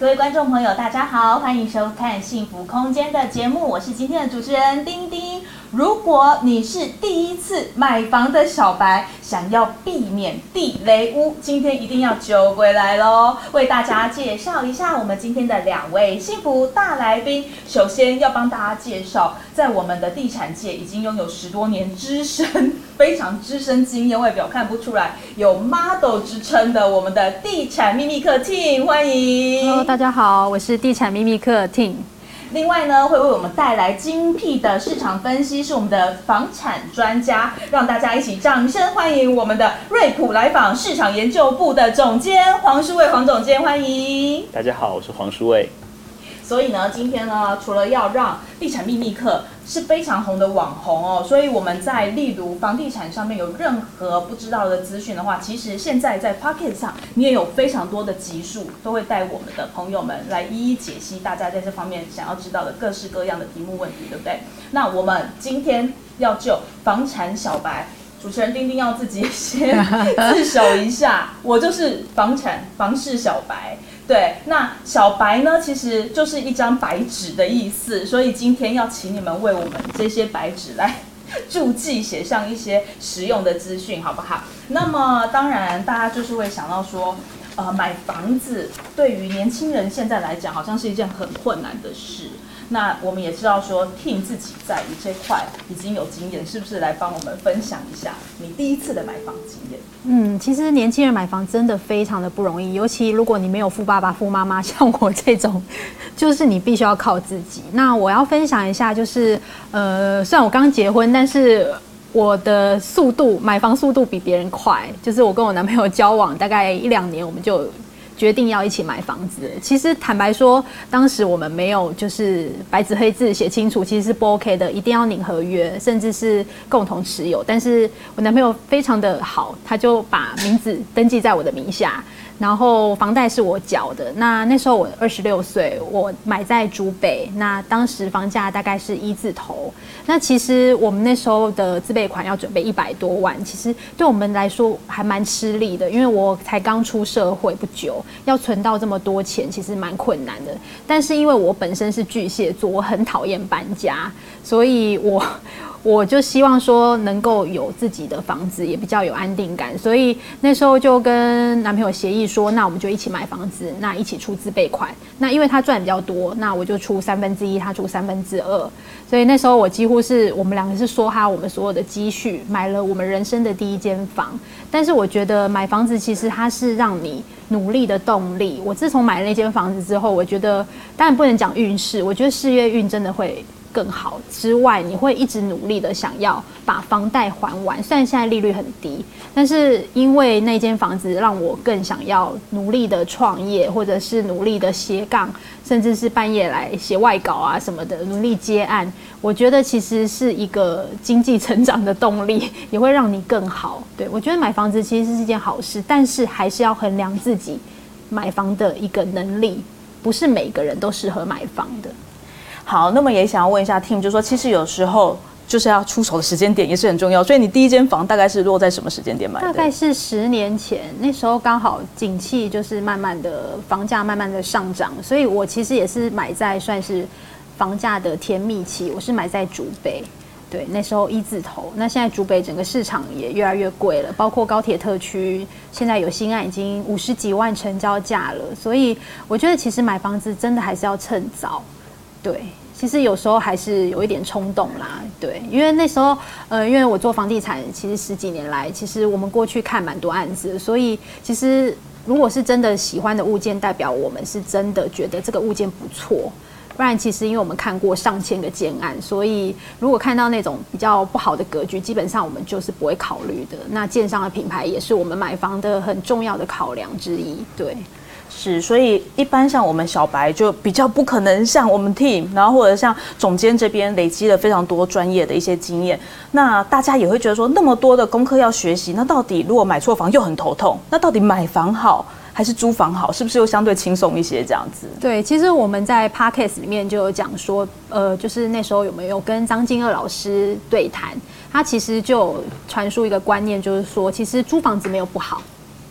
各位观众朋友，大家好，欢迎收看幸福空间的节目，我是今天的主持人丁丁。如果你是第一次买房的小白，想要避免地雷屋，今天一定要揪回来喽！为大家介绍一下我们今天的两位幸福大来宾。首先要帮大家介绍，在我们的地产界已经拥有十多年资深、非常资深经验，外表看不出来有 model 之称的我们的地产秘密客卿欢迎。大家好，我是地产秘密客 Ting。另外呢，会为我们带来精辟的市场分析，是我们的房产专家，让大家一起掌声欢迎我们的瑞普来访市场研究部的总监黄书卫黄总监，欢迎。大家好，我是黄书卫。所以呢，今天呢，除了要让地产秘密客是非常红的网红哦，所以我们在例如房地产上面有任何不知道的资讯的话，其实现在在 Pocket 上你也有非常多的集数，都会带我们的朋友们来一一解析大家在这方面想要知道的各式各样的题目问题，对不对？那我们今天要就房产小白，主持人丁丁要自己先自首一下，我就是房产房市小白。对，那小白呢，其实就是一张白纸的意思，所以今天要请你们为我们这些白纸来注记，写上一些实用的资讯，好不好？那么当然，大家就是会想到说，呃，买房子对于年轻人现在来讲，好像是一件很困难的事。那我们也知道说，Ting 自己在于这块已经有经验，是不是来帮我们分享一下你第一次的买房经验？嗯，其实年轻人买房真的非常的不容易，尤其如果你没有富爸爸、富妈妈，像我这种，就是你必须要靠自己。那我要分享一下，就是呃，虽然我刚结婚，但是我的速度买房速度比别人快，就是我跟我男朋友交往大概一两年，我们就。决定要一起买房子，其实坦白说，当时我们没有就是白纸黑字写清楚，其实是不 OK 的，一定要领合约，甚至是共同持有。但是我男朋友非常的好，他就把名字登记在我的名下。然后房贷是我缴的。那那时候我二十六岁，我买在竹北。那当时房价大概是一字头。那其实我们那时候的自备款要准备一百多万，其实对我们来说还蛮吃力的，因为我才刚出社会不久，要存到这么多钱，其实蛮困难的。但是因为我本身是巨蟹座，我很讨厌搬家，所以我。我就希望说能够有自己的房子，也比较有安定感，所以那时候就跟男朋友协议说，那我们就一起买房子，那一起出自备款。那因为他赚比较多，那我就出三分之一，他出三分之二。所以那时候我几乎是我们两个是说哈，我们所有的积蓄买了我们人生的第一间房。但是我觉得买房子其实它是让你努力的动力。我自从买了那间房子之后，我觉得当然不能讲运势，我觉得事业运真的会。更好之外，你会一直努力的想要把房贷还完。虽然现在利率很低，但是因为那间房子让我更想要努力的创业，或者是努力的斜杠，甚至是半夜来写外稿啊什么的，努力接案。我觉得其实是一个经济成长的动力，也会让你更好。对，我觉得买房子其实是件好事，但是还是要衡量自己买房的一个能力，不是每个人都适合买房的。好，那么也想要问一下 Tim，就说其实有时候就是要出手的时间点也是很重要。所以你第一间房大概是落在什么时间点买的？大概是十年前，那时候刚好景气就是慢慢的房价慢慢的上涨，所以我其实也是买在算是房价的甜蜜期。我是买在竹北，对，那时候一字头。那现在竹北整个市场也越来越贵了，包括高铁特区，现在有新案已经五十几万成交价了。所以我觉得其实买房子真的还是要趁早，对。其实有时候还是有一点冲动啦，对，因为那时候，呃，因为我做房地产，其实十几年来，其实我们过去看蛮多案子，所以其实如果是真的喜欢的物件，代表我们是真的觉得这个物件不错，不然其实因为我们看过上千个建案，所以如果看到那种比较不好的格局，基本上我们就是不会考虑的。那建商的品牌也是我们买房的很重要的考量之一，对。是，所以一般像我们小白就比较不可能像我们 team，然后或者像总监这边累积了非常多专业的一些经验。那大家也会觉得说，那么多的功课要学习，那到底如果买错房又很头痛，那到底买房好还是租房好？是不是又相对轻松一些这样子？对，其实我们在 podcast 里面就有讲说，呃，就是那时候有没有跟张金二老师对谈，他其实就传输一个观念，就是说，其实租房子没有不好，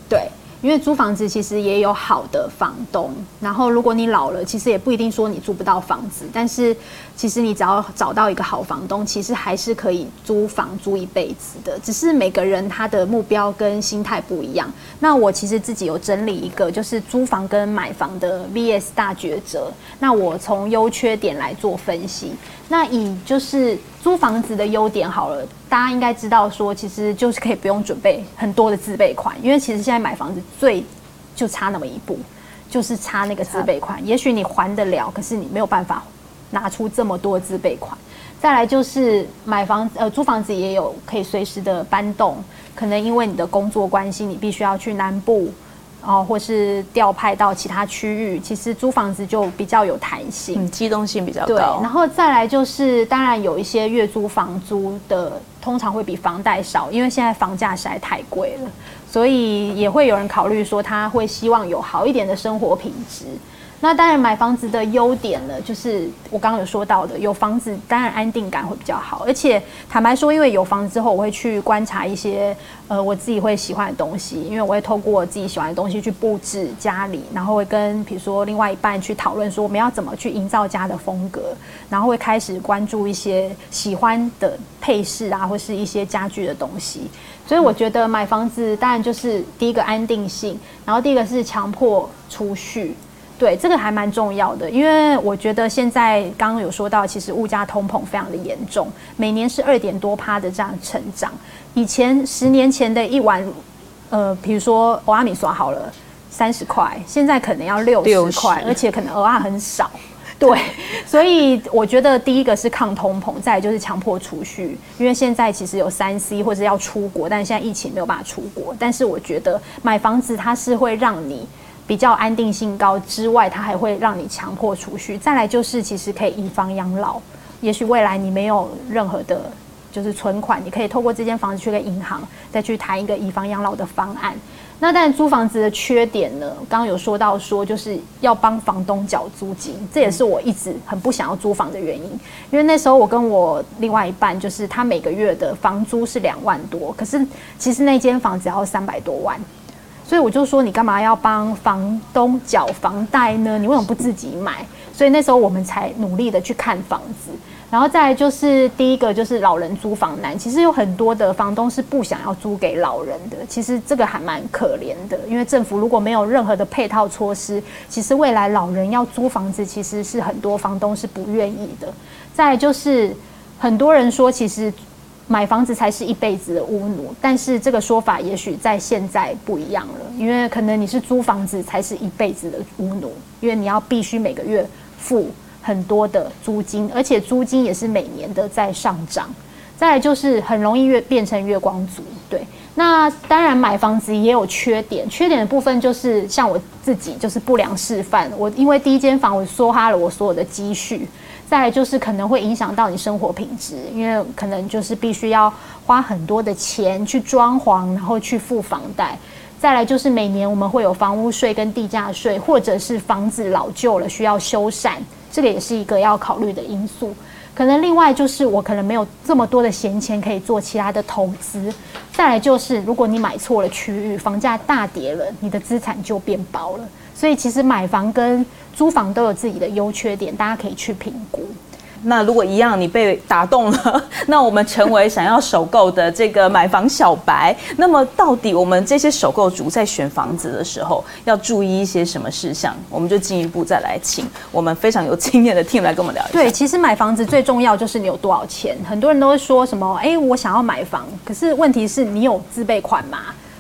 对。因为租房子其实也有好的房东，然后如果你老了，其实也不一定说你租不到房子，但是其实你只要找到一个好房东，其实还是可以租房租一辈子的。只是每个人他的目标跟心态不一样。那我其实自己有整理一个，就是租房跟买房的 VS 大抉择。那我从优缺点来做分析。那以就是租房子的优点好了，大家应该知道说，其实就是可以不用准备很多的自备款，因为其实现在买房子最就差那么一步，就是差那个自备款。也许你还得了，可是你没有办法拿出这么多自备款。再来就是买房呃租房子也有可以随时的搬动，可能因为你的工作关系，你必须要去南部。哦，或是调派到其他区域，其实租房子就比较有弹性，嗯，机动性比较高。对，然后再来就是，当然有一些月租房租的，通常会比房贷少，因为现在房价实在太贵了，所以也会有人考虑说，他会希望有好一点的生活品质。那当然，买房子的优点呢，就是我刚刚有说到的，有房子当然安定感会比较好。而且坦白说，因为有房子之后，我会去观察一些呃我自己会喜欢的东西，因为我会透过自己喜欢的东西去布置家里，然后会跟比如说另外一半去讨论说我们要怎么去营造家的风格，然后会开始关注一些喜欢的配饰啊，或是一些家具的东西。所以我觉得买房子当然就是第一个安定性，然后第一个是强迫储蓄。对，这个还蛮重要的，因为我觉得现在刚刚有说到，其实物价通膨非常的严重，每年是二点多趴的这样成长。以前十年前的一碗，呃，比如说蚵仔面线好了，三十块，现在可能要六十块，而且可能蚵仔很少。对，所以我觉得第一个是抗通膨，再就是强迫储蓄，因为现在其实有三 C 或者要出国，但是现在疫情没有办法出国。但是我觉得买房子它是会让你。比较安定性高之外，它还会让你强迫储蓄。再来就是，其实可以以房养老。也许未来你没有任何的，就是存款，你可以透过这间房子去跟银行再去谈一个以房养老的方案。那但租房子的缺点呢？刚刚有说到说，就是要帮房东缴租金，这也是我一直很不想要租房的原因。因为那时候我跟我另外一半，就是他每个月的房租是两万多，可是其实那间房子要三百多万。所以我就说，你干嘛要帮房东缴房贷呢？你为什么不自己买？所以那时候我们才努力的去看房子。然后再来就是第一个就是老人租房难，其实有很多的房东是不想要租给老人的。其实这个还蛮可怜的，因为政府如果没有任何的配套措施，其实未来老人要租房子，其实是很多房东是不愿意的。再就是很多人说，其实。买房子才是一辈子的屋奴，但是这个说法也许在现在不一样了，因为可能你是租房子才是一辈子的屋奴，因为你要必须每个月付很多的租金，而且租金也是每年的在上涨。再来就是很容易月变成月光族，对。那当然买房子也有缺点，缺点的部分就是像我自己就是不良示范，我因为第一间房我梭哈了我所有的积蓄。再来就是可能会影响到你生活品质，因为可能就是必须要花很多的钱去装潢，然后去付房贷。再来就是每年我们会有房屋税跟地价税，或者是房子老旧了需要修缮，这个也是一个要考虑的因素。可能另外就是我可能没有这么多的闲钱可以做其他的投资。再来就是如果你买错了区域，房价大跌了，你的资产就变薄了。所以其实买房跟租房都有自己的优缺点，大家可以去评估。那如果一样你被打动了，那我们成为想要首购的这个买房小白，那么到底我们这些首购族在选房子的时候要注意一些什么事项？我们就进一步再来请我们非常有经验的 team 来跟我们聊一下。对，其实买房子最重要就是你有多少钱。很多人都会说什么，哎，我想要买房，可是问题是你有自备款吗？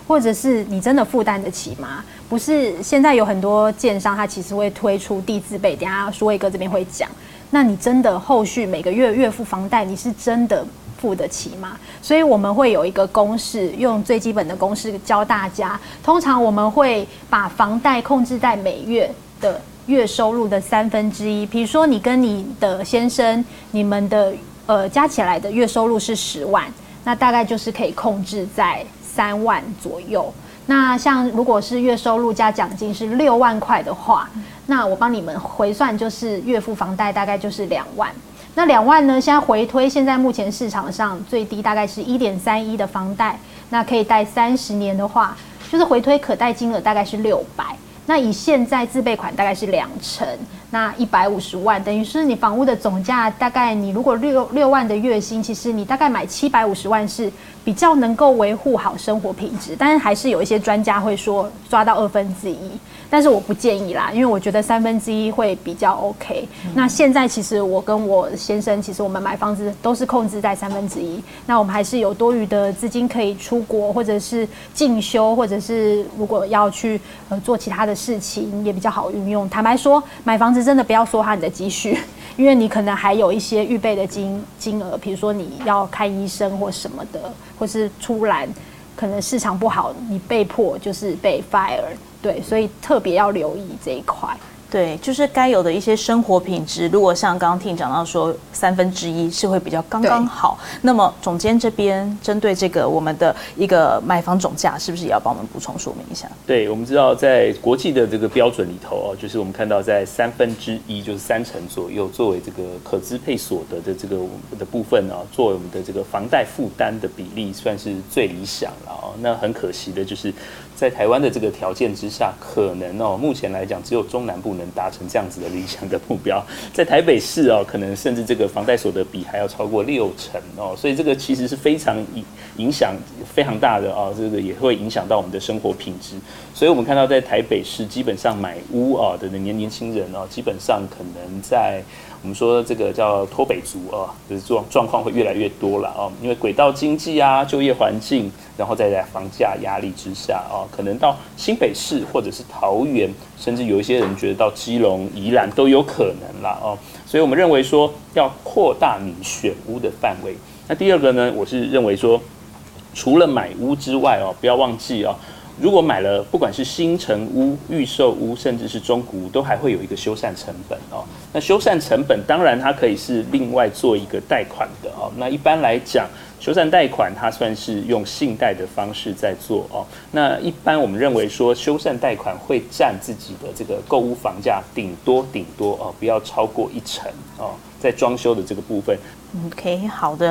或者是你真的负担得起吗？不是，现在有很多建商，他其实会推出低自备，等下说一个这边会讲。那你真的后续每个月月付房贷，你是真的付得起吗？所以我们会有一个公式，用最基本的公式教大家。通常我们会把房贷控制在每月的月收入的三分之一。比如说，你跟你的先生，你们的呃加起来的月收入是十万，那大概就是可以控制在三万左右。那像如果是月收入加奖金是六万块的话，那我帮你们回算，就是月付房贷大概就是两万。那两万呢？现在回推，现在目前市场上最低大概是一点三一的房贷，那可以贷三十年的话，就是回推可贷金额大概是六百。那以现在自备款大概是两成，那一百五十万，等于是你房屋的总价大概你如果六六万的月薪，其实你大概买七百五十万是比较能够维护好生活品质。但是还是有一些专家会说抓到二分之一。但是我不建议啦，因为我觉得三分之一会比较 OK。嗯。那现在其实我跟我先生，其实我们买房子都是控制在三分之一。那我们还是有多余的资金可以出国，或者是进修，或者是如果要去呃做其他的事情，也比较好运用。坦白说，买房子真的不要说哈你的积蓄，因为你可能还有一些预备的金金额，比如说你要看医生或什么的，或是突然可能市场不好，你被迫就是被 fire。对，所以特别要留意这一块。对，就是该有的一些生活品质，如果像刚刚听讲到说三分之一是会比较刚刚好，那么总监这边针对这个我们的一个买房总价，是不是也要帮我们补充说明一下？对，我们知道在国际的这个标准里头哦，就是我们看到在三分之一，就是三成左右，作为这个可支配所得的这个的部分啊，作为我们的这个房贷负担的比例，算是最理想了哦。那很可惜的就是。在台湾的这个条件之下，可能哦，目前来讲只有中南部能达成这样子的理想的目标。在台北市哦，可能甚至这个房贷所得比还要超过六成哦，所以这个其实是非常影影响非常大的哦，这个也会影响到我们的生活品质。所以我们看到在台北市，基本上买屋啊的年年轻人哦，基本上可能在。我们说这个叫脱北族啊，就是状状况会越来越多了啊，因为轨道经济啊、就业环境，然后再在房价压力之下啊，可能到新北市或者是桃园，甚至有一些人觉得到基隆、宜兰都有可能了哦。所以我们认为说要扩大你选屋的范围。那第二个呢，我是认为说，除了买屋之外哦，不要忘记哦。如果买了，不管是新成屋、预售屋，甚至是中古屋，都还会有一个修缮成本哦。那修缮成本当然它可以是另外做一个贷款的哦。那一般来讲，修缮贷款它算是用信贷的方式在做哦。那一般我们认为说，修缮贷款会占自己的这个购屋房价顶多顶多哦，不要超过一成哦。在装修的这个部分。OK，好的。